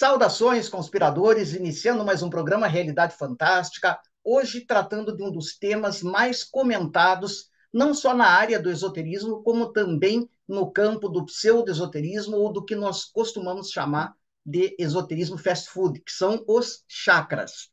Saudações, conspiradores, iniciando mais um programa Realidade Fantástica, hoje tratando de um dos temas mais comentados, não só na área do esoterismo, como também no campo do pseudo-esoterismo ou do que nós costumamos chamar de esoterismo fast food, que são os chakras.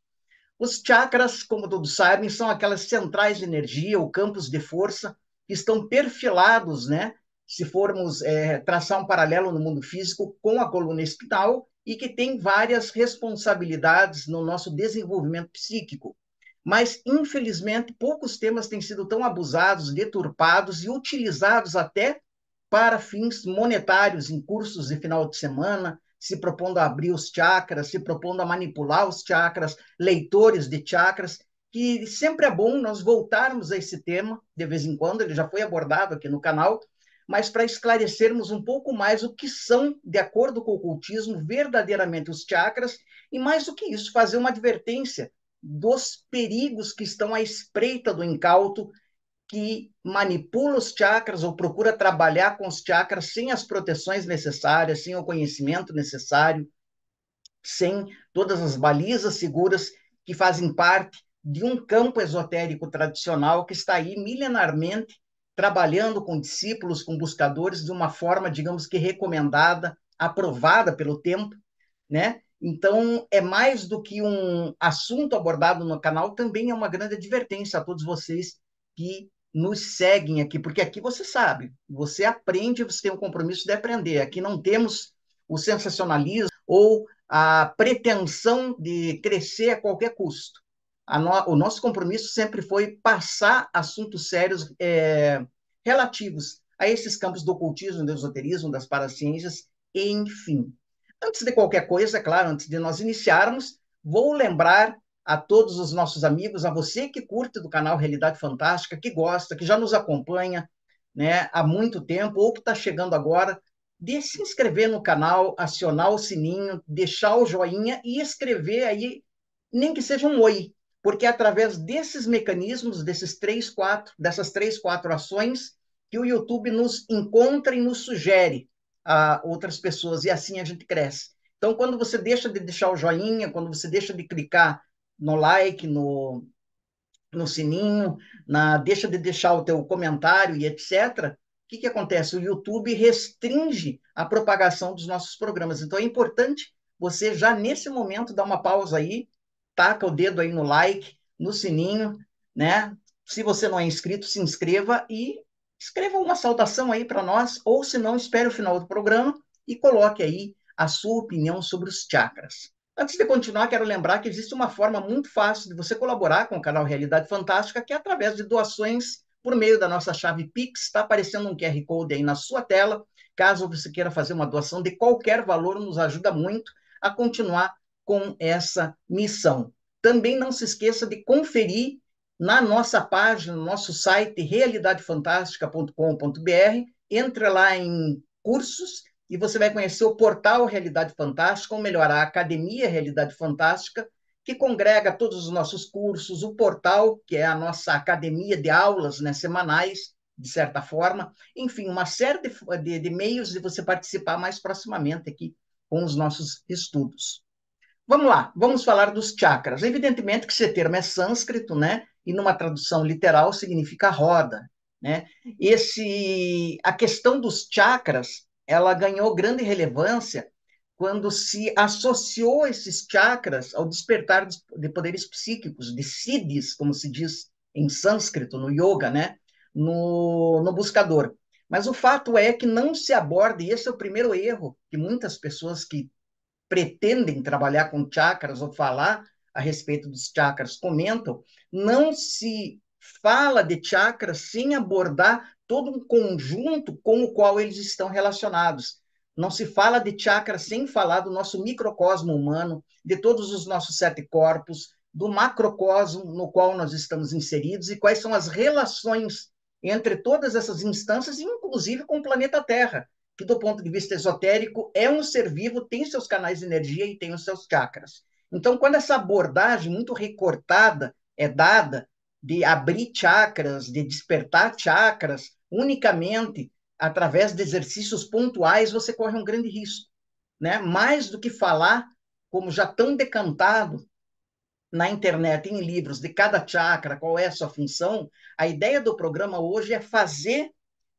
Os chakras, como todos sabem, são aquelas centrais de energia ou campos de força que estão perfilados, né? Se formos é, traçar um paralelo no mundo físico com a coluna espinal e que tem várias responsabilidades no nosso desenvolvimento psíquico. Mas, infelizmente, poucos temas têm sido tão abusados, deturpados e utilizados até para fins monetários em cursos de final de semana, se propondo a abrir os chakras, se propondo a manipular os chakras, leitores de chakras, que sempre é bom nós voltarmos a esse tema, de vez em quando, ele já foi abordado aqui no canal, mas para esclarecermos um pouco mais o que são, de acordo com o ocultismo, verdadeiramente os chakras, e mais do que isso, fazer uma advertência dos perigos que estão à espreita do incauto, que manipula os chakras ou procura trabalhar com os chakras sem as proteções necessárias, sem o conhecimento necessário, sem todas as balizas seguras que fazem parte de um campo esotérico tradicional que está aí milenarmente trabalhando com discípulos, com buscadores, de uma forma, digamos que recomendada, aprovada pelo tempo, né? Então, é mais do que um assunto abordado no canal, também é uma grande advertência a todos vocês que nos seguem aqui, porque aqui você sabe, você aprende, você tem o compromisso de aprender. Aqui não temos o sensacionalismo ou a pretensão de crescer a qualquer custo no, o nosso compromisso sempre foi passar assuntos sérios é, relativos a esses campos do ocultismo, do esoterismo, das paraciências, enfim. Antes de qualquer coisa, é claro, antes de nós iniciarmos, vou lembrar a todos os nossos amigos, a você que curte do canal Realidade Fantástica, que gosta, que já nos acompanha né, há muito tempo, ou que está chegando agora, de se inscrever no canal, acionar o sininho, deixar o joinha e escrever aí, nem que seja um oi, porque é através desses mecanismos, desses três, quatro, dessas três, quatro ações, que o YouTube nos encontra e nos sugere a outras pessoas, e assim a gente cresce. Então, quando você deixa de deixar o joinha, quando você deixa de clicar no like, no, no sininho, na, deixa de deixar o teu comentário e etc., o que, que acontece? O YouTube restringe a propagação dos nossos programas. Então, é importante você já nesse momento dar uma pausa aí, taca o dedo aí no like, no sininho, né? Se você não é inscrito, se inscreva e escreva uma saudação aí para nós, ou se não, espere o final do programa e coloque aí a sua opinião sobre os chakras. Antes de continuar, quero lembrar que existe uma forma muito fácil de você colaborar com o canal Realidade Fantástica, que é através de doações por meio da nossa chave Pix. Está aparecendo um QR Code aí na sua tela. Caso você queira fazer uma doação de qualquer valor, nos ajuda muito a continuar com essa missão. Também não se esqueça de conferir na nossa página, no nosso site realidadefantastica.com.br, entre lá em cursos e você vai conhecer o portal Realidade Fantástica, ou melhor, a Academia Realidade Fantástica, que congrega todos os nossos cursos, o portal, que é a nossa academia de aulas né, semanais, de certa forma, enfim, uma série de, de, de meios de você participar mais proximamente aqui com os nossos estudos. Vamos lá, vamos falar dos chakras. Evidentemente que esse termo é sânscrito, né? E numa tradução literal significa roda, né? Esse, a questão dos chakras, ela ganhou grande relevância quando se associou esses chakras ao despertar de poderes psíquicos, de siddhis, como se diz em sânscrito, no yoga, né? No, no buscador. Mas o fato é que não se aborda, e esse é o primeiro erro que muitas pessoas que pretendem trabalhar com chakras ou falar a respeito dos chakras comentam, não se fala de chakras sem abordar todo um conjunto com o qual eles estão relacionados. Não se fala de chakras sem falar do nosso microcosmo humano, de todos os nossos sete corpos, do macrocosmo no qual nós estamos inseridos e quais são as relações entre todas essas instâncias, inclusive com o planeta Terra, que do ponto de vista esotérico é um ser vivo, tem seus canais de energia e tem os seus chakras. Então, quando essa abordagem muito recortada é dada de abrir chakras, de despertar chakras unicamente através de exercícios pontuais, você corre um grande risco. né? Mais do que falar, como já tão decantado na internet, em livros, de cada chakra, qual é a sua função, a ideia do programa hoje é fazer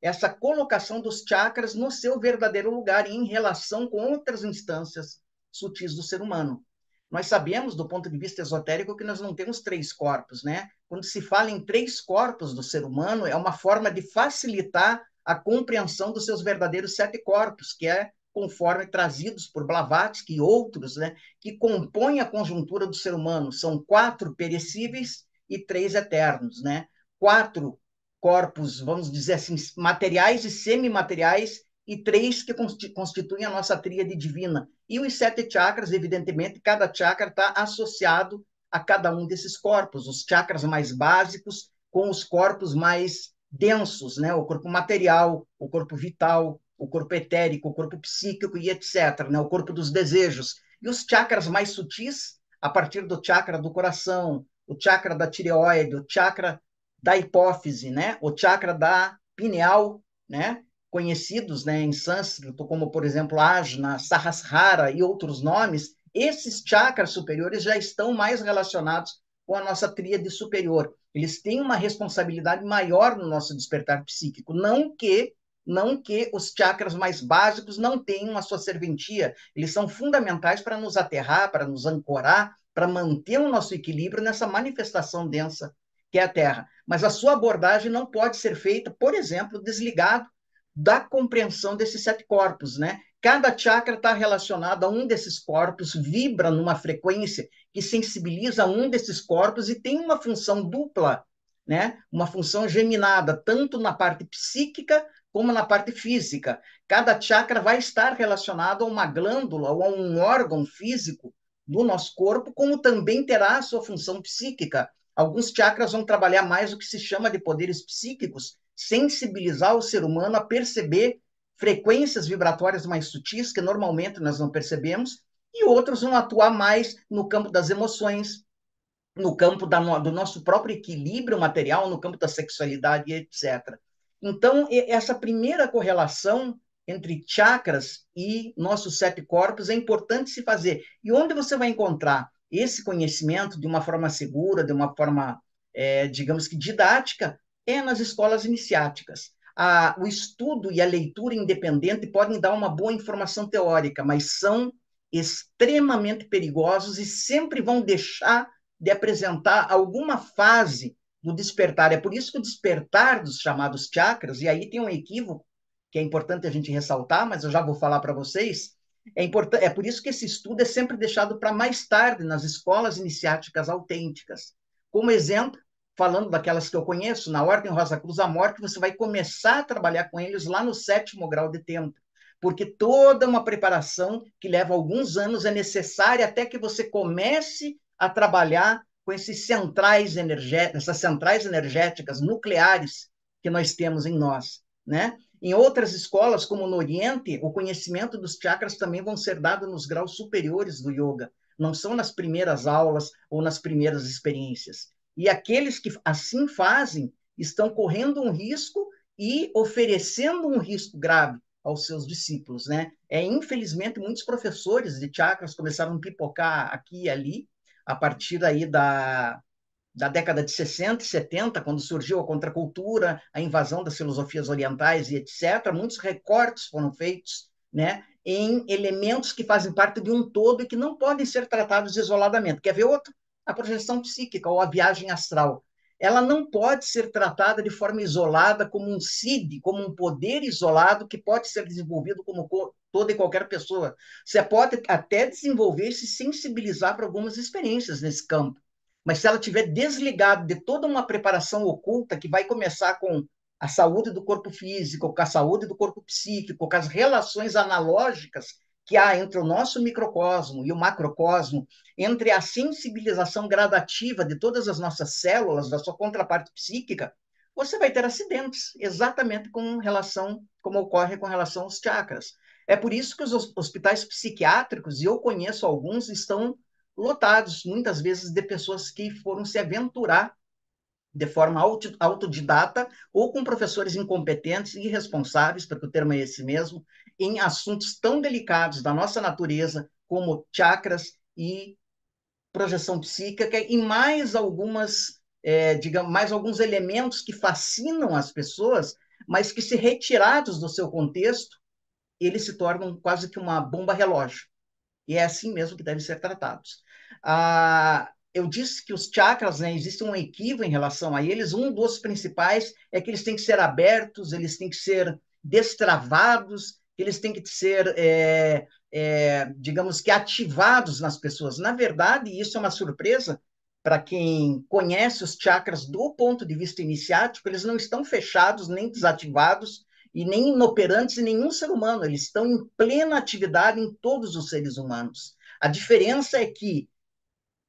essa colocação dos chakras no seu verdadeiro lugar em relação com outras instâncias sutis do ser humano. Nós sabemos, do ponto de vista esotérico, que nós não temos três corpos, né? Quando se fala em três corpos do ser humano, é uma forma de facilitar a compreensão dos seus verdadeiros sete corpos, que é conforme trazidos por Blavatsky e outros, né, que compõem a conjuntura do ser humano. São quatro perecíveis e três eternos, né? Quatro corpos, vamos dizer assim, materiais e semimateriais, e três que constituem a nossa tríade divina. E os sete chakras, evidentemente, cada chakra está associado a cada um desses corpos, os chakras mais básicos com os corpos mais densos, né? o corpo material, o corpo vital, o corpo etérico, o corpo psíquico e etc., né? o corpo dos desejos. E os chakras mais sutis, a partir do chakra do coração, o chakra da tireoide, o chakra da hipófise, né? o chakra da pineal, né? conhecidos né, em sânscrito, como, por exemplo, Ajna, Sahasrara e outros nomes, esses chakras superiores já estão mais relacionados com a nossa tríade superior. Eles têm uma responsabilidade maior no nosso despertar psíquico, não que não que os chakras mais básicos não tenham a sua serventia, eles são fundamentais para nos aterrar, para nos ancorar, para manter o nosso equilíbrio nessa manifestação densa que é a Terra. Mas a sua abordagem não pode ser feita, por exemplo, desligado da compreensão desses sete corpos, né? Cada chakra está relacionado a um desses corpos, vibra numa frequência que sensibiliza um desses corpos e tem uma função dupla, né? Uma função geminada, tanto na parte psíquica como na parte física. Cada chakra vai estar relacionado a uma glândula ou a um órgão físico do nosso corpo, como também terá a sua função psíquica. Alguns chakras vão trabalhar mais o que se chama de poderes psíquicos, sensibilizar o ser humano a perceber frequências vibratórias mais sutis, que normalmente nós não percebemos, e outros vão atuar mais no campo das emoções, no campo da, do nosso próprio equilíbrio material, no campo da sexualidade, etc. Então, essa primeira correlação entre chakras e nossos sete corpos é importante se fazer. E onde você vai encontrar esse conhecimento de uma forma segura, de uma forma, é, digamos que didática, é nas escolas iniciáticas. A, o estudo e a leitura independente podem dar uma boa informação teórica, mas são extremamente perigosos e sempre vão deixar de apresentar alguma fase do despertar. É por isso que o despertar dos chamados chakras, e aí tem um equívoco que é importante a gente ressaltar, mas eu já vou falar para vocês. É, importante, é por isso que esse estudo é sempre deixado para mais tarde nas escolas iniciáticas autênticas. Como exemplo, falando daquelas que eu conheço, na Ordem Rosa Cruz da Morte, você vai começar a trabalhar com eles lá no sétimo grau de tempo, porque toda uma preparação que leva alguns anos é necessária até que você comece a trabalhar com esses centrais essas centrais energéticas nucleares que nós temos em nós, né? Em outras escolas, como no Oriente, o conhecimento dos chakras também vão ser dado nos graus superiores do yoga, não são nas primeiras aulas ou nas primeiras experiências. E aqueles que assim fazem estão correndo um risco e oferecendo um risco grave aos seus discípulos, né? É infelizmente muitos professores de chakras começaram a pipocar aqui e ali a partir aí da da década de 60 e 70, quando surgiu a contracultura, a invasão das filosofias orientais e etc, muitos recortes foram feitos, né, em elementos que fazem parte de um todo e que não podem ser tratados isoladamente. Quer ver outro? a projeção psíquica ou a viagem astral. Ela não pode ser tratada de forma isolada como um CID, como um poder isolado que pode ser desenvolvido como toda e qualquer pessoa. Você pode até desenvolver e se sensibilizar para algumas experiências nesse campo. Mas se ela estiver desligada de toda uma preparação oculta que vai começar com a saúde do corpo físico, com a saúde do corpo psíquico, com as relações analógicas que há entre o nosso microcosmo e o macrocosmo, entre a sensibilização gradativa de todas as nossas células, da sua contraparte psíquica, você vai ter acidentes, exatamente com relação, como ocorre com relação aos chakras. É por isso que os hospitais psiquiátricos, e eu conheço alguns, estão lotados, muitas vezes, de pessoas que foram se aventurar de forma autodidata ou com professores incompetentes e irresponsáveis, porque o termo é esse mesmo, em assuntos tão delicados da nossa natureza, como chakras e projeção psíquica, e mais algumas, é, digamos, mais alguns elementos que fascinam as pessoas, mas que, se retirados do seu contexto, eles se tornam quase que uma bomba relógio. E é assim mesmo que devem ser tratados. Ah, eu disse que os chakras, né, existe um equívoco em relação a eles. Um dos principais é que eles têm que ser abertos, eles têm que ser destravados, eles têm que ser, é, é, digamos que, ativados nas pessoas. Na verdade, isso é uma surpresa para quem conhece os chakras do ponto de vista iniciático, eles não estão fechados nem desativados e nem inoperantes em nenhum ser humano, eles estão em plena atividade em todos os seres humanos. A diferença é que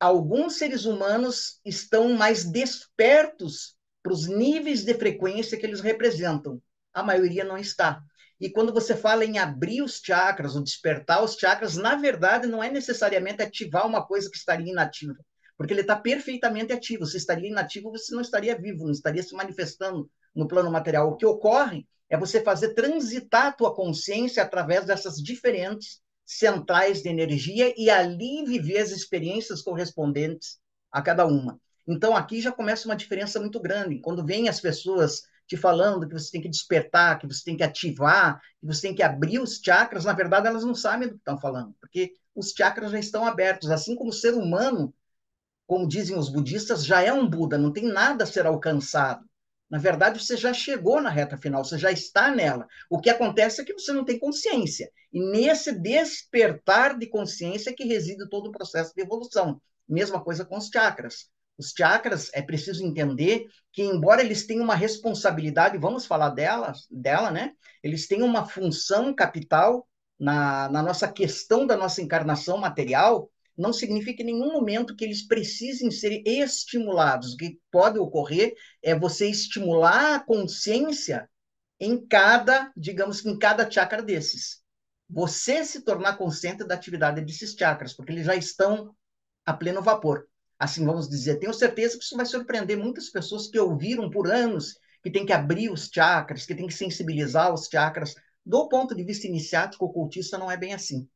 alguns seres humanos estão mais despertos para os níveis de frequência que eles representam. A maioria não está. E quando você fala em abrir os chakras, ou despertar os chakras, na verdade não é necessariamente ativar uma coisa que estaria inativa, porque ele está perfeitamente ativo. Se estaria inativo, você não estaria vivo, não estaria se manifestando no plano material. O que ocorre é você fazer transitar a tua consciência através dessas diferentes centrais de energia e ali viver as experiências correspondentes a cada uma. Então, aqui já começa uma diferença muito grande. Quando vem as pessoas te falando que você tem que despertar, que você tem que ativar, que você tem que abrir os chakras, na verdade, elas não sabem do que estão falando, porque os chakras já estão abertos. Assim como o ser humano, como dizem os budistas, já é um Buda, não tem nada a ser alcançado. Na verdade, você já chegou na reta final, você já está nela. O que acontece é que você não tem consciência. E nesse despertar de consciência que reside todo o processo de evolução. Mesma coisa com os chakras. Os chakras, é preciso entender que, embora eles tenham uma responsabilidade, vamos falar dela, dela né? Eles têm uma função capital na, na nossa questão da nossa encarnação material, não significa em nenhum momento que eles precisem ser estimulados. O que pode ocorrer é você estimular a consciência em cada, digamos que em cada chakra desses. Você se tornar consciente da atividade desses chakras, porque eles já estão a pleno vapor. Assim vamos dizer, tenho certeza que isso vai surpreender muitas pessoas que ouviram por anos que tem que abrir os chakras, que tem que sensibilizar os chakras. Do ponto de vista iniciático, ocultista não é bem assim.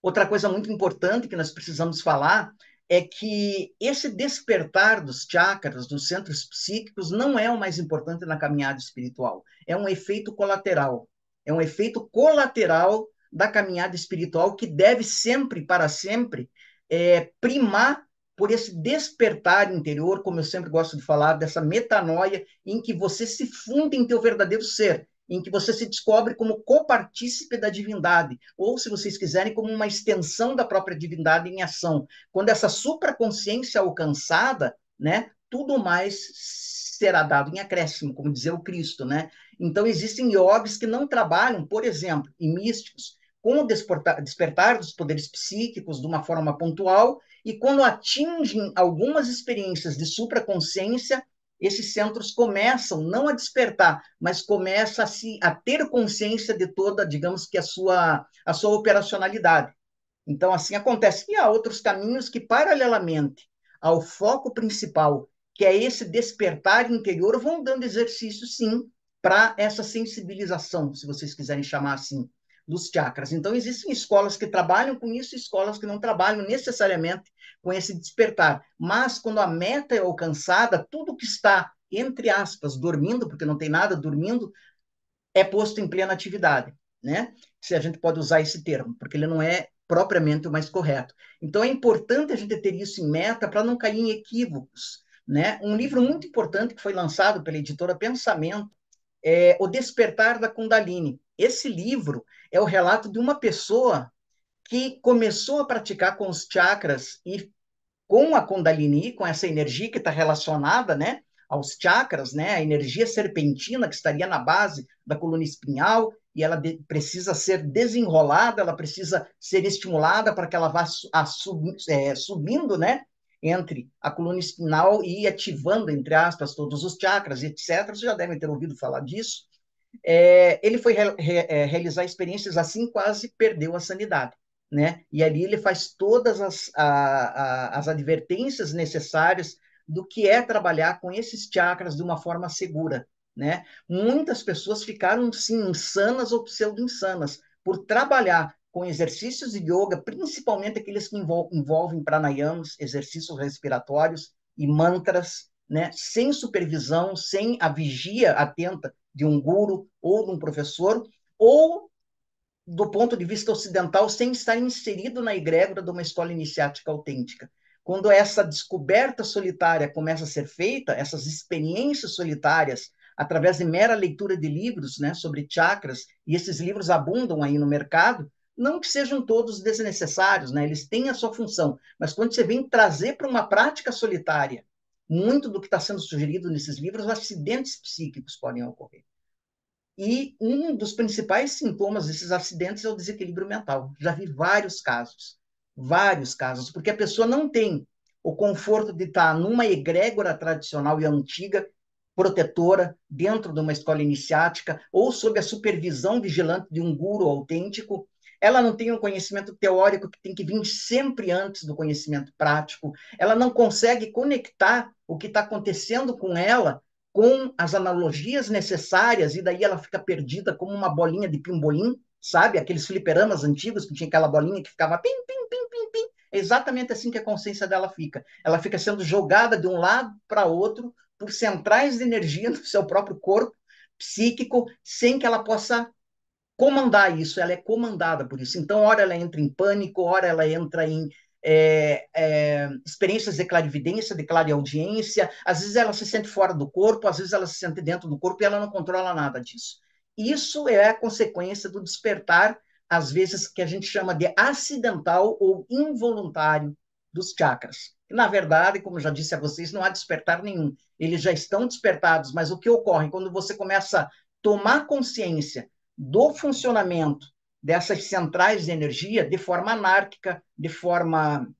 Outra coisa muito importante que nós precisamos falar é que esse despertar dos chakras, dos centros psíquicos, não é o mais importante na caminhada espiritual. É um efeito colateral. É um efeito colateral da caminhada espiritual que deve sempre, para sempre, é, primar por esse despertar interior, como eu sempre gosto de falar, dessa metanoia em que você se funde em teu verdadeiro ser em que você se descobre como copartícipe da divindade, ou, se vocês quiserem, como uma extensão da própria divindade em ação. Quando essa supraconsciência é alcançada, né, tudo mais será dado em acréscimo, como dizia o Cristo, né? Então existem yogis que não trabalham, por exemplo, em místicos, com o despertar dos poderes psíquicos de uma forma pontual e quando atingem algumas experiências de supraconsciência, esses centros começam não a despertar, mas começa a, se, a ter consciência de toda, digamos que a sua, a sua operacionalidade. Então, assim acontece. E há outros caminhos que, paralelamente ao foco principal, que é esse despertar interior, vão dando exercício, sim, para essa sensibilização, se vocês quiserem chamar assim, dos chakras. Então, existem escolas que trabalham com isso e escolas que não trabalham necessariamente com esse despertar. Mas, quando a meta é alcançada, tudo que está, entre aspas, dormindo, porque não tem nada dormindo, é posto em plena atividade, né? Se a gente pode usar esse termo, porque ele não é propriamente o mais correto. Então, é importante a gente ter isso em meta para não cair em equívocos, né? Um livro muito importante que foi lançado pela editora Pensamento é O Despertar da Kundalini. Esse livro é o relato de uma pessoa que começou a praticar com os chakras e com a Kundalini, com essa energia que está relacionada, né, aos chakras, né, a energia serpentina que estaria na base da coluna espinhal, e ela de, precisa ser desenrolada, ela precisa ser estimulada para que ela vá a, sub, é, subindo, né, entre a coluna espinal e ativando, entre aspas, todos os chakras, etc. Vocês já devem ter ouvido falar disso. É, ele foi re, re, é, realizar experiências assim, quase perdeu a sanidade. Né? E ali ele faz todas as, a, a, as advertências necessárias do que é trabalhar com esses chakras de uma forma segura. Né? Muitas pessoas ficaram, sim, insanas ou pseudo-insanas por trabalhar com exercícios de yoga, principalmente aqueles que envolvem pranayamas, exercícios respiratórios e mantras, né? sem supervisão, sem a vigia atenta de um guru ou de um professor, ou do ponto de vista ocidental, sem estar inserido na egrégora de uma escola iniciática autêntica. Quando essa descoberta solitária começa a ser feita, essas experiências solitárias, através de mera leitura de livros né, sobre chakras, e esses livros abundam aí no mercado, não que sejam todos desnecessários, né? eles têm a sua função, mas quando você vem trazer para uma prática solitária, muito do que está sendo sugerido nesses livros, acidentes psíquicos podem ocorrer. E um dos principais sintomas desses acidentes é o desequilíbrio mental. Já vi vários casos, vários casos, porque a pessoa não tem o conforto de estar numa egrégora tradicional e antiga, protetora, dentro de uma escola iniciática, ou sob a supervisão vigilante de um guru autêntico. Ela não tem um conhecimento teórico que tem que vir sempre antes do conhecimento prático. Ela não consegue conectar o que está acontecendo com ela com as analogias necessárias, e daí ela fica perdida como uma bolinha de pimbolim, sabe? Aqueles fliperamas antigos que tinha aquela bolinha que ficava pim, pim, pim, pim, pim. É exatamente assim que a consciência dela fica. Ela fica sendo jogada de um lado para outro por centrais de energia no seu próprio corpo psíquico, sem que ela possa comandar isso. Ela é comandada por isso. Então, ora ela entra em pânico, ora ela entra em é, é, experiências de clarividência, de clareaudiência, às vezes ela se sente fora do corpo, às vezes ela se sente dentro do corpo e ela não controla nada disso. Isso é a consequência do despertar, às vezes, que a gente chama de acidental ou involuntário dos chakras. Na verdade, como já disse a vocês, não há despertar nenhum. Eles já estão despertados, mas o que ocorre quando você começa a tomar consciência do funcionamento dessas centrais de energia de forma anárquica, de forma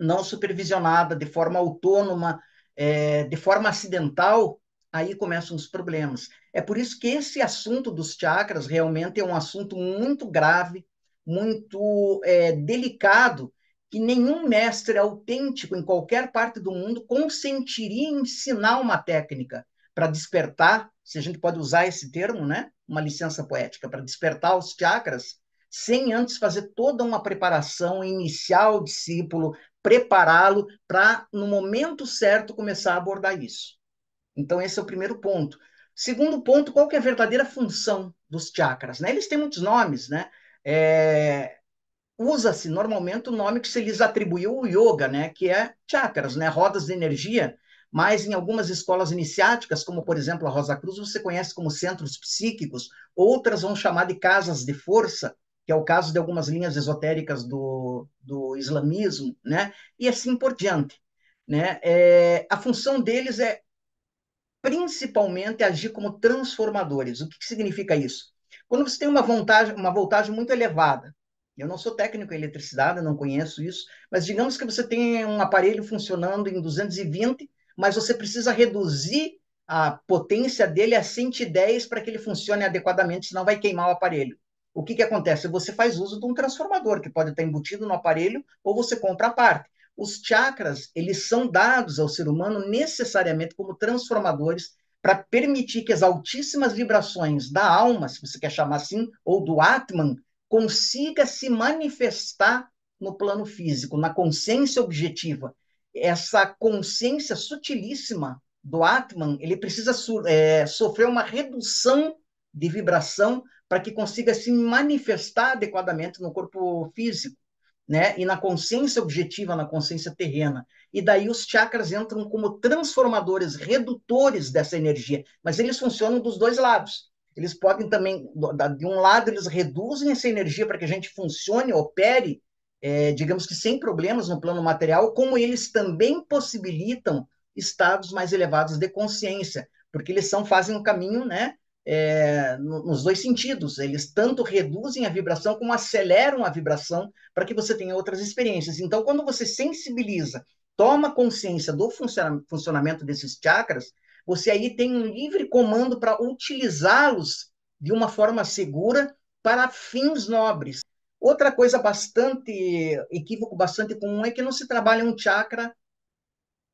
não supervisionada, de forma autônoma, é, de forma acidental, aí começam os problemas. É por isso que esse assunto dos chakras realmente é um assunto muito grave, muito é, delicado, que nenhum mestre autêntico em qualquer parte do mundo consentiria ensinar uma técnica para despertar, se a gente pode usar esse termo, né? uma licença poética, para despertar os chakras, sem antes fazer toda uma preparação, iniciar o discípulo, prepará-lo para, no momento certo, começar a abordar isso. Então, esse é o primeiro ponto. Segundo ponto, qual que é a verdadeira função dos chakras? Né? Eles têm muitos nomes, né? É... Usa-se normalmente o nome que se lhes atribuiu o yoga, né? Que é chakras, né? Rodas de energia mas em algumas escolas iniciáticas, como por exemplo a Rosa Cruz, você conhece como centros psíquicos, outras vão chamar de casas de força, que é o caso de algumas linhas esotéricas do, do islamismo, né? e assim por diante. Né? É, a função deles é principalmente agir como transformadores. O que, que significa isso? Quando você tem uma voltagem, uma voltagem muito elevada, eu não sou técnico em eletricidade, não conheço isso, mas digamos que você tem um aparelho funcionando em 220 mas você precisa reduzir a potência dele a 110 para que ele funcione adequadamente, senão vai queimar o aparelho. O que, que acontece? Você faz uso de um transformador que pode estar embutido no aparelho ou você compra a parte. Os chakras, eles são dados ao ser humano necessariamente como transformadores para permitir que as altíssimas vibrações da alma, se você quer chamar assim, ou do Atman, consiga se manifestar no plano físico, na consciência objetiva essa consciência sutilíssima do Atman, ele precisa é, sofrer uma redução de vibração para que consiga se manifestar adequadamente no corpo físico, né? E na consciência objetiva, na consciência terrena. E daí os chakras entram como transformadores, redutores dessa energia, mas eles funcionam dos dois lados. Eles podem também, de um lado, eles reduzem essa energia para que a gente funcione, opere é, digamos que sem problemas no plano material, como eles também possibilitam estados mais elevados de consciência, porque eles são fazem um caminho, né, é, nos dois sentidos. Eles tanto reduzem a vibração como aceleram a vibração para que você tenha outras experiências. Então, quando você sensibiliza, toma consciência do funcionamento desses chakras, você aí tem um livre comando para utilizá-los de uma forma segura para fins nobres. Outra coisa bastante, equívoco bastante comum é que não se trabalha um chakra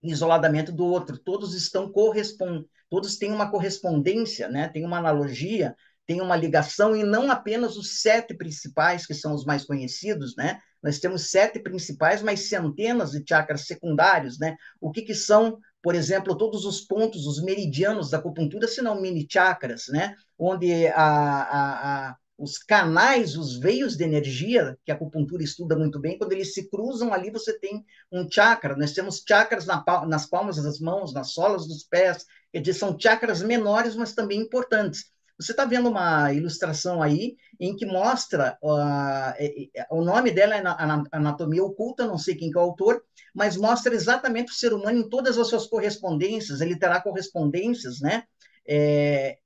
isoladamente do outro. Todos estão correspondendo, todos têm uma correspondência, né? Tem uma analogia, tem uma ligação e não apenas os sete principais que são os mais conhecidos, né? Nós temos sete principais, mas centenas de chakras secundários, né? O que, que são, por exemplo, todos os pontos, os meridianos da acupuntura, se não mini chakras, né? Onde a, a, a os canais, os veios de energia, que a acupuntura estuda muito bem, quando eles se cruzam ali, você tem um chakra. Nós temos chakras na, nas palmas das mãos, nas solas dos pés, quer dizer, são chakras menores, mas também importantes. Você está vendo uma ilustração aí em que mostra, uh, o nome dela é Anatomia Oculta, não sei quem é o autor, mas mostra exatamente o ser humano em todas as suas correspondências, ele terá correspondências, né? É,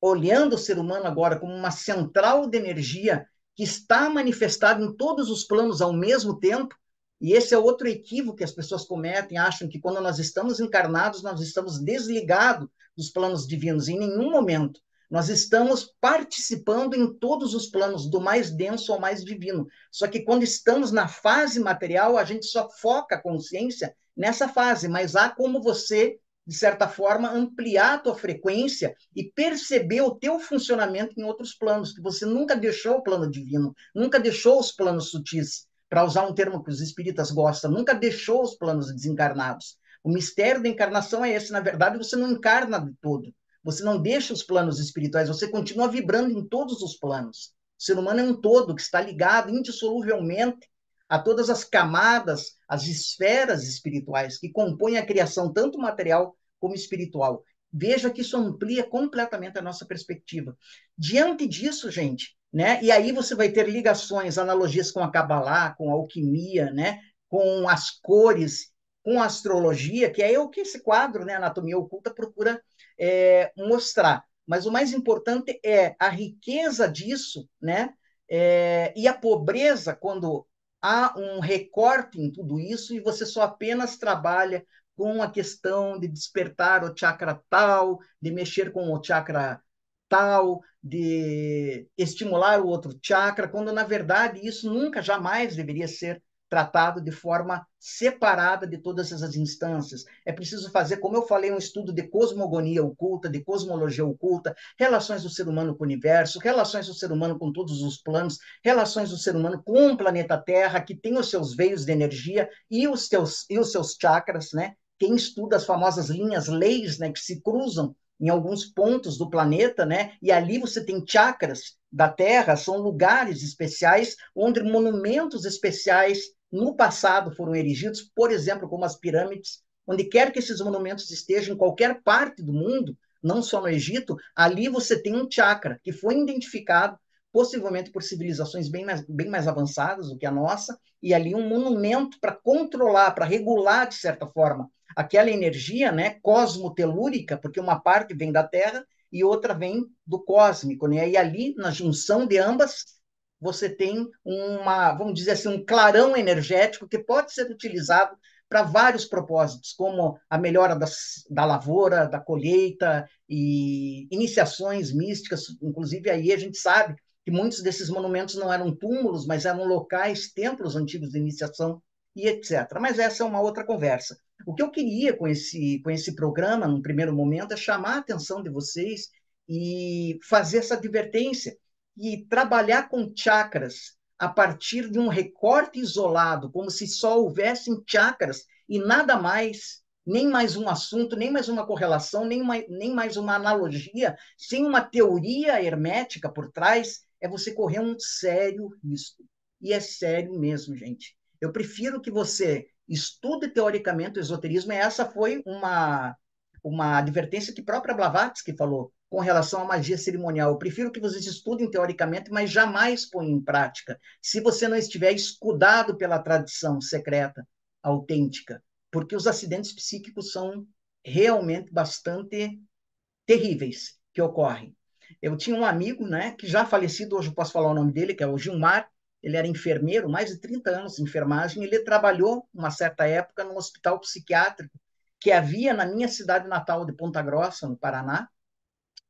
olhando o ser humano agora como uma central de energia que está manifestada em todos os planos ao mesmo tempo, e esse é outro equívoco que as pessoas cometem, acham que quando nós estamos encarnados, nós estamos desligados dos planos divinos. Em nenhum momento. Nós estamos participando em todos os planos, do mais denso ao mais divino. Só que quando estamos na fase material, a gente só foca a consciência nessa fase, mas há como você de certa forma, ampliar a tua frequência e perceber o teu funcionamento em outros planos, que você nunca deixou o plano divino, nunca deixou os planos sutis, para usar um termo que os espíritas gostam, nunca deixou os planos desencarnados. O mistério da encarnação é esse, na verdade, você não encarna de todo, você não deixa os planos espirituais, você continua vibrando em todos os planos. O ser humano é um todo que está ligado indissoluvelmente a todas as camadas, as esferas espirituais que compõem a criação, tanto material como espiritual. Veja que isso amplia completamente a nossa perspectiva. Diante disso, gente, né? E aí você vai ter ligações, analogias com a Kabbalah, com a alquimia, né? Com as cores, com a astrologia, que é o que esse quadro, né? Anatomia Oculta procura é, mostrar. Mas o mais importante é a riqueza disso, né? É, e a pobreza quando há um recorte em tudo isso e você só apenas trabalha com a questão de despertar o chakra tal, de mexer com o chakra tal, de estimular o outro chakra, quando na verdade isso nunca, jamais deveria ser tratado de forma separada de todas essas instâncias. É preciso fazer, como eu falei, um estudo de cosmogonia oculta, de cosmologia oculta, relações do ser humano com o universo, relações do ser humano com todos os planos, relações do ser humano com o planeta Terra, que tem os seus veios de energia e os, seus e os seus chakras, né? Quem estuda as famosas linhas leis, né, que se cruzam em alguns pontos do planeta, né? E ali você tem chakras da Terra, são lugares especiais onde monumentos especiais no passado foram erigidos, por exemplo, como as pirâmides, onde quer que esses monumentos estejam em qualquer parte do mundo, não só no Egito, ali você tem um chakra que foi identificado possivelmente por civilizações bem mais, bem mais avançadas do que a nossa, e ali um monumento para controlar, para regular, de certa forma, aquela energia né, cosmotelúrica, porque uma parte vem da Terra e outra vem do cósmico. Né? E ali, na junção de ambas, você tem uma, vamos dizer assim, um clarão energético que pode ser utilizado para vários propósitos, como a melhora das, da lavoura, da colheita e iniciações místicas. Inclusive, aí a gente sabe que muitos desses monumentos não eram túmulos, mas eram locais, templos antigos de iniciação e etc. Mas essa é uma outra conversa. O que eu queria com esse, com esse programa, num primeiro momento, é chamar a atenção de vocês e fazer essa advertência e trabalhar com chakras a partir de um recorte isolado, como se só houvessem chakras e nada mais, nem mais um assunto, nem mais uma correlação, nem, uma, nem mais uma analogia, sem uma teoria hermética por trás, é você correr um sério risco. E é sério mesmo, gente. Eu prefiro que você estude teoricamente o esoterismo, e essa foi uma, uma advertência que própria Blavatsky falou com relação à magia cerimonial. Eu prefiro que vocês estudem teoricamente, mas jamais ponham em prática, se você não estiver escudado pela tradição secreta, autêntica, porque os acidentes psíquicos são realmente bastante terríveis que ocorrem. Eu tinha um amigo, né, que já falecido, hoje eu posso falar o nome dele, que é o Gilmar, ele era enfermeiro, mais de 30 anos de enfermagem, ele trabalhou, uma certa época, num hospital psiquiátrico que havia na minha cidade natal de Ponta Grossa, no Paraná,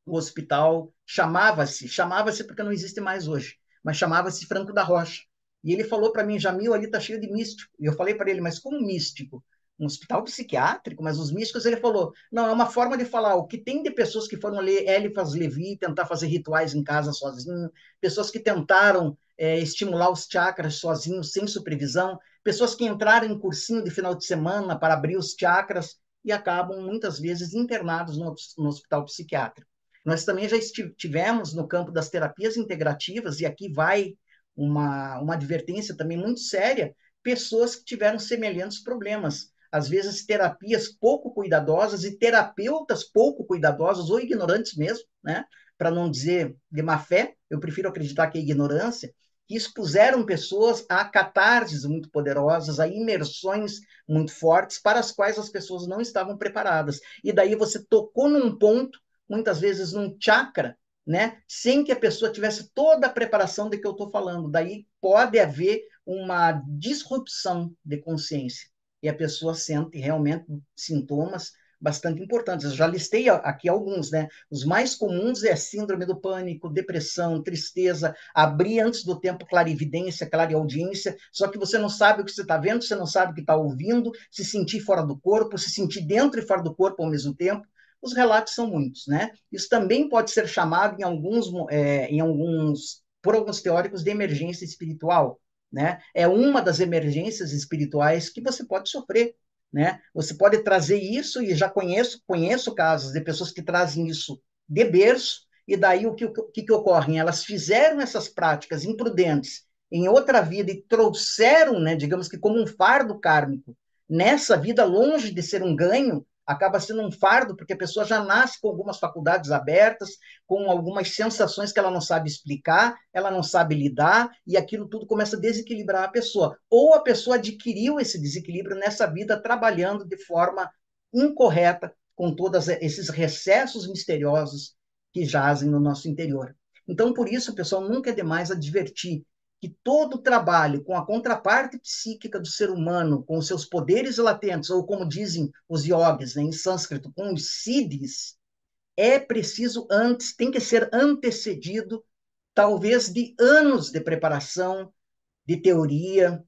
o hospital chamava-se, chamava-se porque não existe mais hoje, mas chamava-se Franco da Rocha. E ele falou para mim, Jamil, ali está cheio de místico. E eu falei para ele, mas como místico? um hospital psiquiátrico, mas os místicos, ele falou, não, é uma forma de falar, o que tem de pessoas que foram ler Eliphas Levi, tentar fazer rituais em casa sozinho, pessoas que tentaram é, estimular os chakras sozinhos, sem supervisão, pessoas que entraram em cursinho de final de semana para abrir os chakras e acabam, muitas vezes, internados no, no hospital psiquiátrico. Nós também já estivemos no campo das terapias integrativas, e aqui vai uma, uma advertência também muito séria, pessoas que tiveram semelhantes problemas. Às vezes, terapias pouco cuidadosas e terapeutas pouco cuidadosos ou ignorantes mesmo, né? para não dizer de má fé, eu prefiro acreditar que é ignorância, que expuseram pessoas a catarses muito poderosas, a imersões muito fortes, para as quais as pessoas não estavam preparadas. E daí você tocou num ponto, muitas vezes num chakra, né? sem que a pessoa tivesse toda a preparação de que eu estou falando. Daí pode haver uma disrupção de consciência. E a pessoa sente realmente sintomas bastante importantes. Eu já listei aqui alguns, né? Os mais comuns é síndrome do pânico, depressão, tristeza, abrir antes do tempo clarividência, clareaudiência, só que você não sabe o que você está vendo, você não sabe o que está ouvindo, se sentir fora do corpo, se sentir dentro e fora do corpo ao mesmo tempo. Os relatos são muitos, né? Isso também pode ser chamado em alguns, é, em alguns, por alguns teóricos, de emergência espiritual, né? É uma das emergências espirituais que você pode sofrer né? Você pode trazer isso, e já conheço, conheço casos de pessoas que trazem isso de berço, e daí o que, o que, que ocorre? Elas fizeram essas práticas imprudentes em outra vida e trouxeram, né, digamos que como um fardo kármico, nessa vida, longe de ser um ganho, acaba sendo um fardo, porque a pessoa já nasce com algumas faculdades abertas, com algumas sensações que ela não sabe explicar, ela não sabe lidar, e aquilo tudo começa a desequilibrar a pessoa. Ou a pessoa adquiriu esse desequilíbrio nessa vida trabalhando de forma incorreta com todos esses recessos misteriosos que jazem no nosso interior. Então, por isso, pessoal, nunca é demais advertir que todo trabalho com a contraparte psíquica do ser humano, com seus poderes latentes, ou como dizem os yogis né, em sânscrito, com os siddhis, é preciso antes, tem que ser antecedido, talvez, de anos de preparação, de teoria,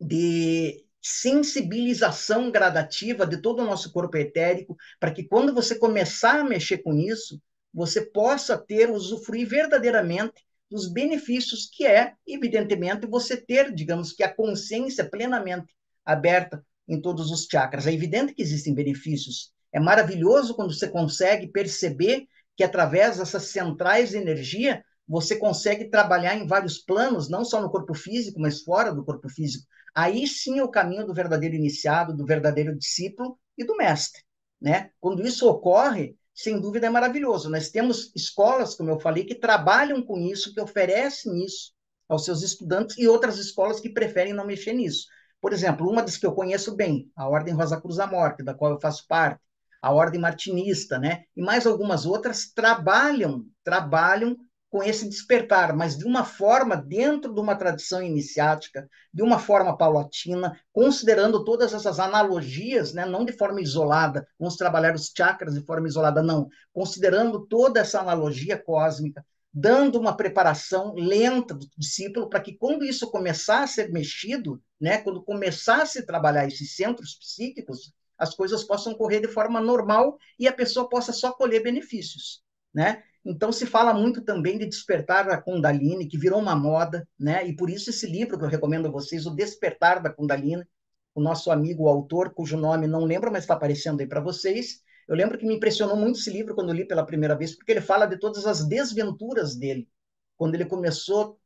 de sensibilização gradativa de todo o nosso corpo etérico, para que quando você começar a mexer com isso, você possa ter, usufruir verdadeiramente dos benefícios que é, evidentemente, você ter, digamos que a consciência plenamente aberta em todos os chakras. É evidente que existem benefícios. É maravilhoso quando você consegue perceber que através dessas centrais de energia você consegue trabalhar em vários planos, não só no corpo físico, mas fora do corpo físico. Aí sim é o caminho do verdadeiro iniciado, do verdadeiro discípulo e do mestre, né? Quando isso ocorre, sem dúvida é maravilhoso. Nós temos escolas, como eu falei, que trabalham com isso, que oferecem isso aos seus estudantes, e outras escolas que preferem não mexer nisso. Por exemplo, uma das que eu conheço bem, a Ordem Rosa Cruz da Morte, da qual eu faço parte, a Ordem Martinista, né? E mais algumas outras trabalham, trabalham com esse despertar, mas de uma forma dentro de uma tradição iniciática, de uma forma paulatina, considerando todas essas analogias, né, não de forma isolada, vamos trabalhar os chakras de forma isolada, não, considerando toda essa analogia cósmica, dando uma preparação lenta do discípulo para que quando isso começar a ser mexido, né, quando começar a se trabalhar esses centros psíquicos, as coisas possam correr de forma normal e a pessoa possa só colher benefícios, né? Então, se fala muito também de despertar da Kundalini, que virou uma moda, né? E por isso esse livro que eu recomendo a vocês, O Despertar da Kundalini, o nosso amigo o autor, cujo nome não lembro, mas está aparecendo aí para vocês. Eu lembro que me impressionou muito esse livro quando eu li pela primeira vez, porque ele fala de todas as desventuras dele, quando ele começou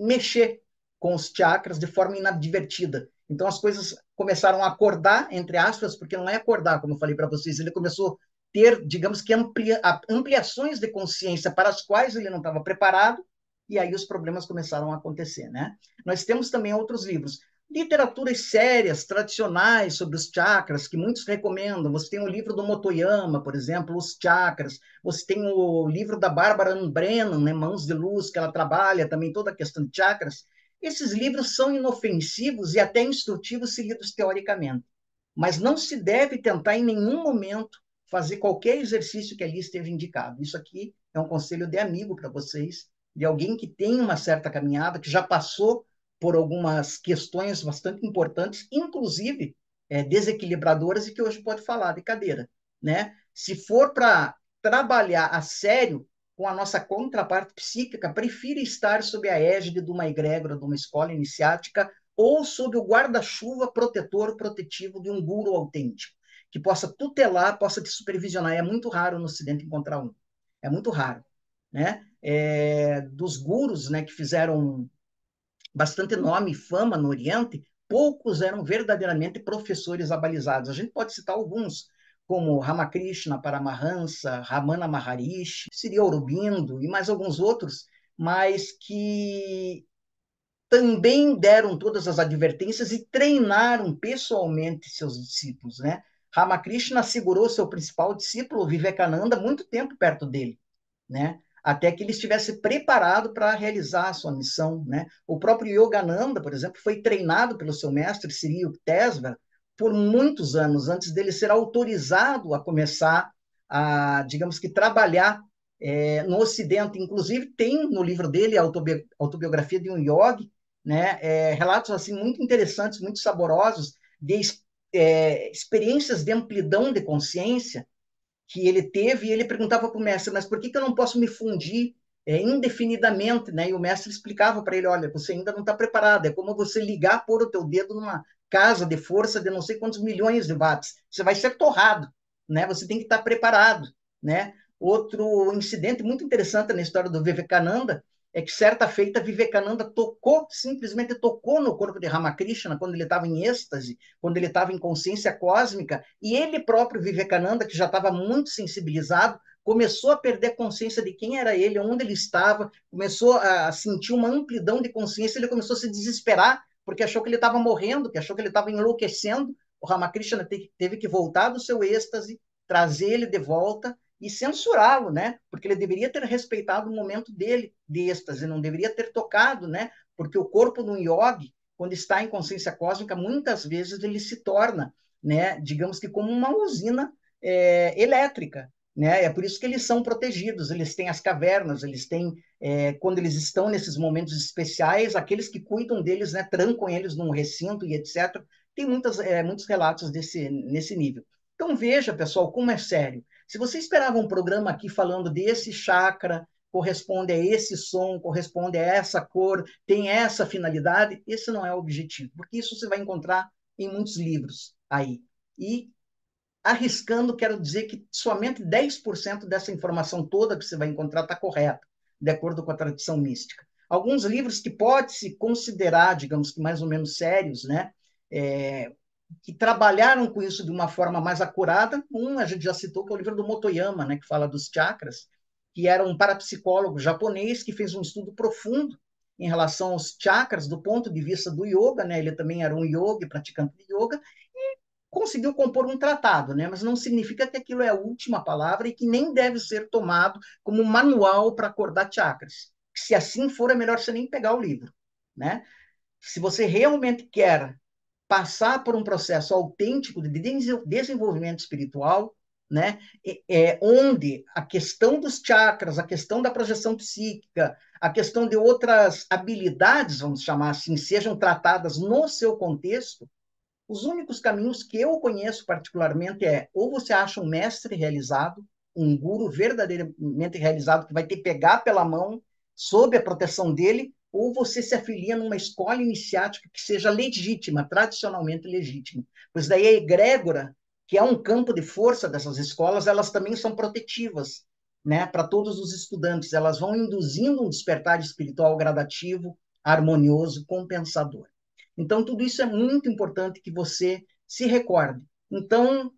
a mexer com os chakras de forma inadvertida. Então as coisas começaram a acordar, entre aspas, porque não é acordar, como eu falei para vocês, ele começou ter, digamos que, amplia, ampliações de consciência para as quais ele não estava preparado, e aí os problemas começaram a acontecer, né? Nós temos também outros livros, literaturas sérias, tradicionais sobre os chakras, que muitos recomendam. Você tem o livro do Motoyama, por exemplo, Os Chakras. Você tem o livro da Bárbara Brennan, né, Mãos de Luz, que ela trabalha também toda a questão de chakras. Esses livros são inofensivos e até instrutivos se lidos teoricamente. Mas não se deve tentar em nenhum momento fazer qualquer exercício que ali esteja indicado. Isso aqui é um conselho de amigo para vocês, de alguém que tem uma certa caminhada, que já passou por algumas questões bastante importantes, inclusive é, desequilibradoras e que hoje pode falar de cadeira, né? Se for para trabalhar a sério com a nossa contraparte psíquica, prefira estar sob a égide de uma egrégora, de uma escola iniciática ou sob o guarda-chuva protetor protetivo de um guru autêntico, que possa tutelar, possa te supervisionar. É muito raro no Ocidente encontrar um. É muito raro. Né? É, dos gurus né, que fizeram bastante nome e fama no Oriente, poucos eram verdadeiramente professores abalizados. A gente pode citar alguns, como Ramakrishna Paramahansa, Ramana Maharishi, Sri Aurobindo e mais alguns outros, mas que também deram todas as advertências e treinaram pessoalmente seus discípulos, né? Ramakrishna segurou seu principal discípulo, Vivekananda, muito tempo perto dele, né? Até que ele estivesse preparado para realizar a sua missão, né? O próprio Yogananda, por exemplo, foi treinado pelo seu mestre Sri Yukteswar por muitos anos antes dele ser autorizado a começar a, digamos que, trabalhar é, no Ocidente. Inclusive, tem no livro dele, a autobi Autobiografia de um Yogi, né, é, relatos assim muito interessantes, muito saborosos, de é, experiências de amplidão de consciência que ele teve, e ele perguntava para o mestre, mas por que, que eu não posso me fundir é, indefinidamente, né? E o mestre explicava para ele, olha, você ainda não está preparado, é como você ligar, pôr o teu dedo numa casa de força de não sei quantos milhões de watts, você vai ser torrado, né? Você tem que estar preparado, né? Outro incidente muito interessante na história do Vivekananda é que certa feita Vivekananda tocou, simplesmente tocou no corpo de Ramakrishna quando ele estava em êxtase, quando ele estava em consciência cósmica, e ele próprio, Vivekananda, que já estava muito sensibilizado, começou a perder consciência de quem era ele, onde ele estava, começou a sentir uma amplidão de consciência, ele começou a se desesperar porque achou que ele estava morrendo, que achou que ele estava enlouquecendo. O Ramakrishna teve que voltar do seu êxtase, trazer ele de volta e censurá-lo, né? Porque ele deveria ter respeitado o momento dele de êxtase, não deveria ter tocado, né? Porque o corpo do yogi, quando está em consciência cósmica, muitas vezes ele se torna, né? Digamos que como uma usina é, elétrica, né? É por isso que eles são protegidos, eles têm as cavernas, eles têm, é, quando eles estão nesses momentos especiais, aqueles que cuidam deles né, trancam eles num recinto e etc. Tem muitas, é, muitos relatos desse, nesse nível. Então veja, pessoal, como é sério. Se você esperava um programa aqui falando desse chakra, corresponde a esse som, corresponde a essa cor, tem essa finalidade, esse não é o objetivo, porque isso você vai encontrar em muitos livros aí. E arriscando, quero dizer que somente 10% dessa informação toda que você vai encontrar está correta, de acordo com a tradição mística. Alguns livros que pode-se considerar, digamos que mais ou menos sérios, né? É, que trabalharam com isso de uma forma mais acurada. Um, a gente já citou, que é o livro do Motoyama, né, que fala dos chakras, que era um parapsicólogo japonês que fez um estudo profundo em relação aos chakras do ponto de vista do yoga, né? Ele também era um yogi, praticante de yoga, conseguiu compor um tratado, né? mas não significa que aquilo é a última palavra e que nem deve ser tomado como manual para acordar chakras. Se assim for, é melhor você nem pegar o livro. Né? Se você realmente quer passar por um processo autêntico de desenvolvimento espiritual, né? É, onde a questão dos chakras, a questão da projeção psíquica, a questão de outras habilidades, vamos chamar assim, sejam tratadas no seu contexto, os únicos caminhos que eu conheço particularmente é ou você acha um mestre realizado, um guru verdadeiramente realizado que vai te pegar pela mão sob a proteção dele, ou você se afilia numa escola iniciática que seja legítima, tradicionalmente legítima. Pois daí a egrégora, que é um campo de força dessas escolas, elas também são protetivas, né, para todos os estudantes. Elas vão induzindo um despertar espiritual gradativo, harmonioso, compensador. Então, tudo isso é muito importante que você se recorde. Então,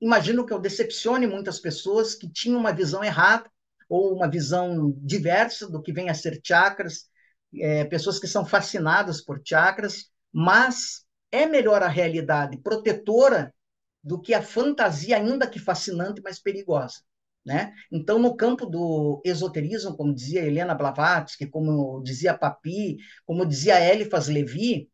imagino que eu decepcione muitas pessoas que tinham uma visão errada ou uma visão diversa do que vem a ser chakras, é, pessoas que são fascinadas por chakras, mas é melhor a realidade protetora do que a fantasia, ainda que fascinante, mas perigosa. Né? Então, no campo do esoterismo, como dizia Helena Blavatsky, como dizia Papi, como dizia Eliphas Levi,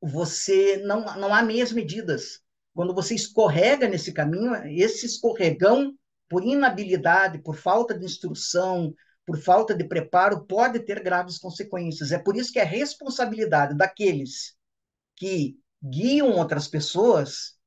você não, não há meias medidas. Quando você escorrega nesse caminho, esse escorregão, por inabilidade, por falta de instrução, por falta de preparo, pode ter graves consequências. É por isso que é responsabilidade daqueles que guiam outras pessoas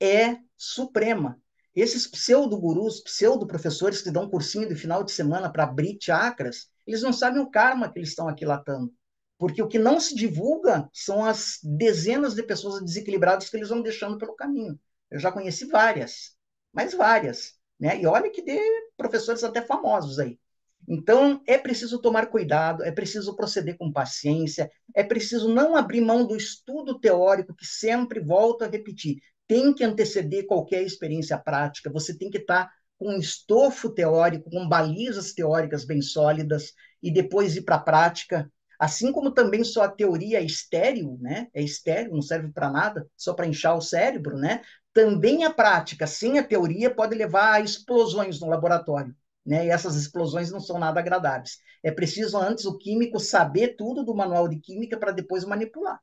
é suprema. Esses pseudo-gurus, pseudo-professores que dão cursinho de final de semana para abrir chakras, eles não sabem o karma que eles estão aquilatando. Porque o que não se divulga são as dezenas de pessoas desequilibradas que eles vão deixando pelo caminho. Eu já conheci várias, mas várias. Né? E olha que de professores até famosos aí. Então, é preciso tomar cuidado, é preciso proceder com paciência, é preciso não abrir mão do estudo teórico, que sempre volto a repetir, tem que anteceder qualquer experiência prática, você tem que estar com um estofo teórico, com balizas teóricas bem sólidas, e depois ir para a prática. Assim como também só a teoria é estéreo, né? É estéreo, não serve para nada, só para inchar o cérebro, né? Também a prática, sem a teoria, pode levar a explosões no laboratório. Né? E essas explosões não são nada agradáveis. É preciso antes o químico saber tudo do manual de química para depois manipular,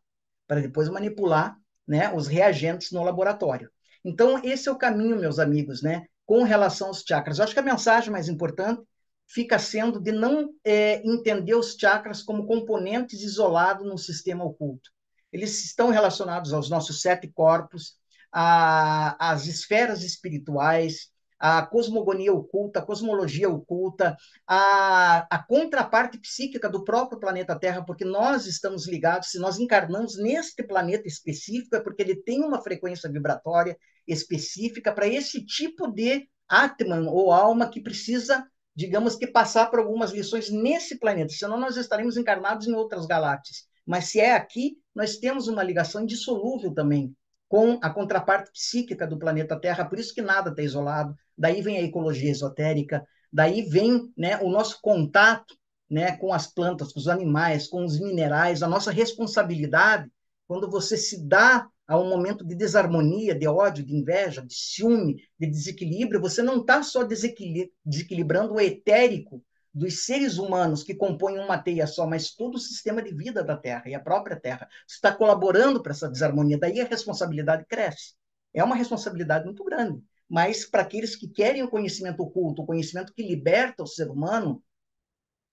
para depois manipular né, os reagentes no laboratório. Então, esse é o caminho, meus amigos, né, com relação aos chakras. Eu acho que a mensagem mais importante fica sendo de não é, entender os chakras como componentes isolados num sistema oculto. Eles estão relacionados aos nossos sete corpos, às esferas espirituais, a cosmogonia oculta, a cosmologia oculta, a, a contraparte psíquica do próprio planeta Terra, porque nós estamos ligados, se nós encarnamos neste planeta específico, é porque ele tem uma frequência vibratória específica para esse tipo de Atman ou alma que precisa, digamos que, passar por algumas lições nesse planeta, senão nós estaremos encarnados em outras galáxias. Mas se é aqui, nós temos uma ligação indissolúvel também com a contraparte psíquica do planeta Terra, por isso que nada está isolado. Daí vem a ecologia esotérica, daí vem né, o nosso contato né, com as plantas, com os animais, com os minerais, a nossa responsabilidade quando você se dá a um momento de desarmonia, de ódio, de inveja, de ciúme, de desequilíbrio, você não está só desequilibrando o etérico dos seres humanos que compõem uma teia só, mas todo o sistema de vida da Terra e a própria Terra. Você está colaborando para essa desarmonia, daí a responsabilidade cresce. É uma responsabilidade muito grande. Mas para aqueles que querem o conhecimento oculto, o conhecimento que liberta o ser humano,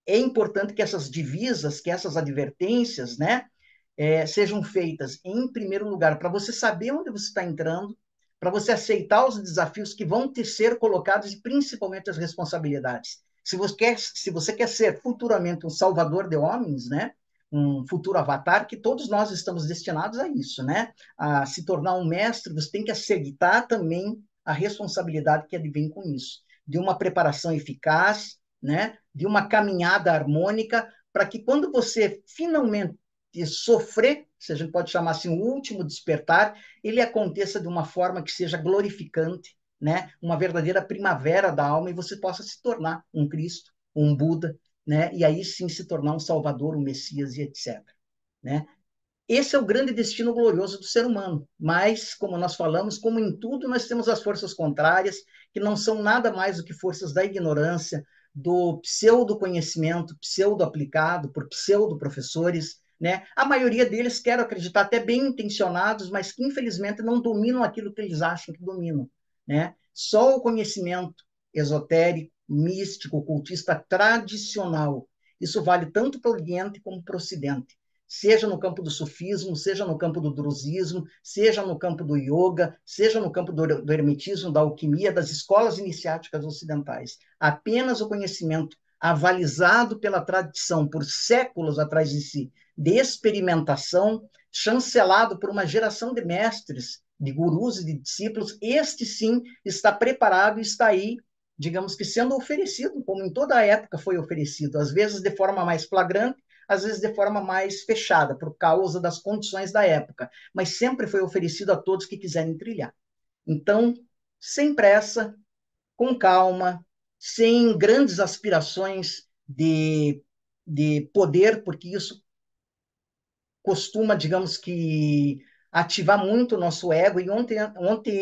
é importante que essas divisas, que essas advertências, né, é, sejam feitas em primeiro lugar para você saber onde você está entrando, para você aceitar os desafios que vão te ser colocados e principalmente as responsabilidades. Se você quer, se você quer ser futuramente um salvador de homens, né? um futuro avatar, que todos nós estamos destinados a isso, né? A se tornar um mestre, você tem que aceitar também a responsabilidade que advém com isso, de uma preparação eficaz, né? De uma caminhada harmônica, para que quando você finalmente sofrer, se a gente pode chamar assim, o último despertar, ele aconteça de uma forma que seja glorificante, né, uma verdadeira primavera da alma e você possa se tornar um Cristo, um Buda, né, e aí sim se tornar um Salvador, um Messias e etc. Né? Esse é o grande destino glorioso do ser humano. Mas, como nós falamos, como em tudo, nós temos as forças contrárias, que não são nada mais do que forças da ignorância, do pseudo-conhecimento, pseudo-aplicado por pseudo-professores, né? A maioria deles, quero acreditar, até bem intencionados, mas que infelizmente não dominam aquilo que eles acham que dominam. Né? Só o conhecimento esotérico, místico, ocultista tradicional, isso vale tanto para o Oriente como para o Ocidente. Seja no campo do sufismo, seja no campo do drusismo, seja no campo do yoga, seja no campo do, hermetismo, da alquimia, das escolas iniciáticas ocidentais. Apenas o conhecimento avalizado pela tradição por séculos atrás de si, de experimentação, chancelado por uma geração de mestres de gurus e de discípulos, este sim está preparado e está aí, digamos que sendo oferecido, como em toda a época foi oferecido, às vezes de forma mais flagrante, às vezes de forma mais fechada, por causa das condições da época, mas sempre foi oferecido a todos que quiserem trilhar. Então, sem pressa, com calma, sem grandes aspirações de, de poder, porque isso costuma, digamos que, ativar muito o nosso ego, e onde,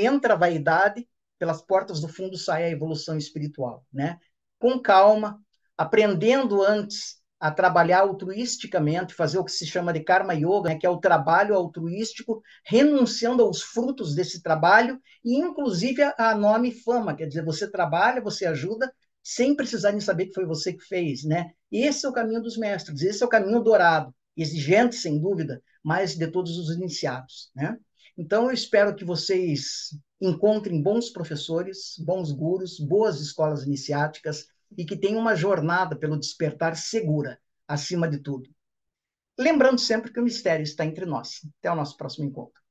entra a vaidade, pelas portas do fundo sai a evolução espiritual, né? Com calma, aprendendo antes a trabalhar altruisticamente, fazer o que se chama de karma yoga, né, que é o trabalho altruístico, renunciando aos frutos desse trabalho e inclusive a, a nome e fama, quer dizer, você trabalha, você ajuda sem precisar nem saber que foi você que fez, né? Esse é o caminho dos mestres, esse é o caminho dourado. exigente, sem dúvida, mas de todos os iniciados. Né? Então, eu espero que vocês encontrem bons professores, bons gurus, boas escolas iniciáticas e que tenham uma jornada pelo despertar segura, acima de tudo. Lembrando sempre que o mistério está entre nós. Até o nosso próximo encontro.